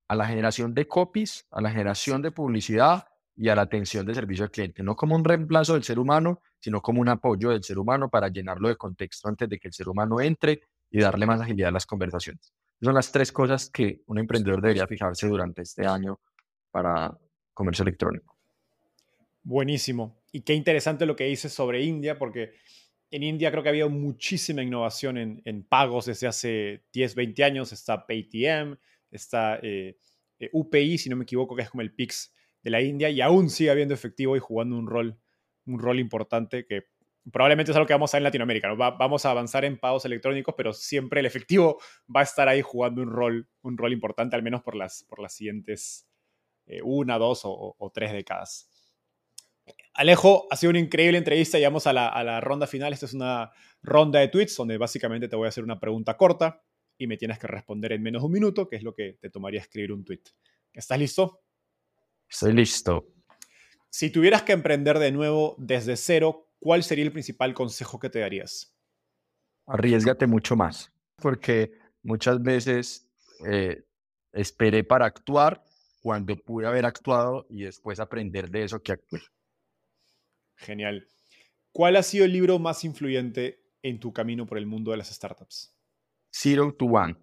a la generación de copies, a la generación de publicidad y a la atención de servicio al cliente, no como un reemplazo del ser humano, sino como un apoyo del ser humano para llenarlo de contexto antes de que el ser humano entre y darle más agilidad a las conversaciones. Son las tres cosas que un emprendedor debería fijarse durante este año para comercio electrónico. Buenísimo. Y qué interesante lo que dices sobre India, porque en India creo que ha habido muchísima innovación en, pagos desde hace 10, 20 años. Está Paytm, está eh, eh, UPI, si no me equivoco, que es como el PIX de la India, y aún sigue habiendo efectivo y jugando un rol un rol importante que probablemente es algo que vamos a ver en Latinoamérica. ¿no? vamos a avanzar en pagos electrónicos, pero siempre el efectivo va a estar ahí jugando un rol, un rol importante, al menos por las, por las siguientes eh, una, dos o, tres décadas. Alejo, ha sido una increíble entrevista. Llegamos a la, a la ronda final. Esta es una ronda de tweets donde básicamente te voy a hacer una pregunta corta y me tienes que responder en menos de un minuto, que es lo que te tomaría escribir un tweet. ¿Estás listo? Estoy listo. Si tuvieras que emprender de nuevo desde cero, ¿cuál sería el principal consejo que te darías? Arriesgate mucho más, porque muchas veces eh, esperé para actuar cuando pude haber actuado y después aprender de eso que actué. Genial. ¿Cuál ha sido el libro más influyente en tu camino por el mundo de las startups? Zero to One.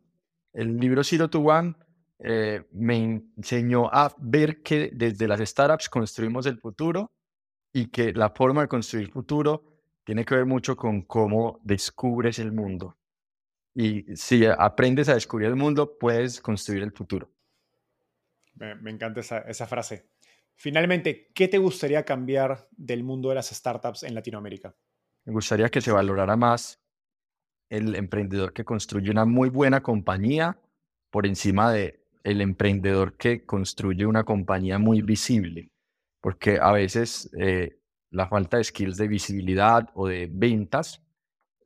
El libro Zero to One eh, me enseñó a ver que desde las startups construimos el futuro y que la forma de construir futuro tiene que ver mucho con cómo descubres el mundo. Y si aprendes a descubrir el mundo, puedes construir el futuro. Me, encanta esa, esa, frase. Finalmente, ¿qué te gustaría cambiar del mundo de las startups en Latinoamérica? Me gustaría que se valorara más el emprendedor que construye una muy buena compañía por encima de el emprendedor que construye una compañía muy visible, porque a veces eh, la falta de skills de visibilidad o de ventas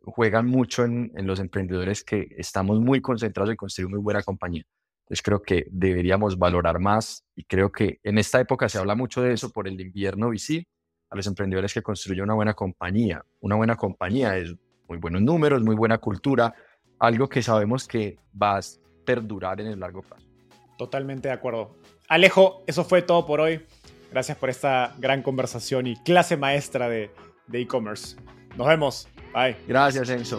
juegan mucho en, los emprendedores que estamos muy concentrados en construir muy buena compañía. Entonces creo que deberíamos valorar más y creo que en esta época se habla mucho de eso por el invierno visible a los emprendedores que construyen una buena compañía. Una buena compañía es muy buenos números, muy buena cultura, algo que sabemos que va a perdurar en el largo plazo. Totalmente de acuerdo. Alejo, eso fue todo por hoy. Gracias por esta gran conversación y clase maestra de e-commerce. Nos vemos. Bye. Gracias, Enzo.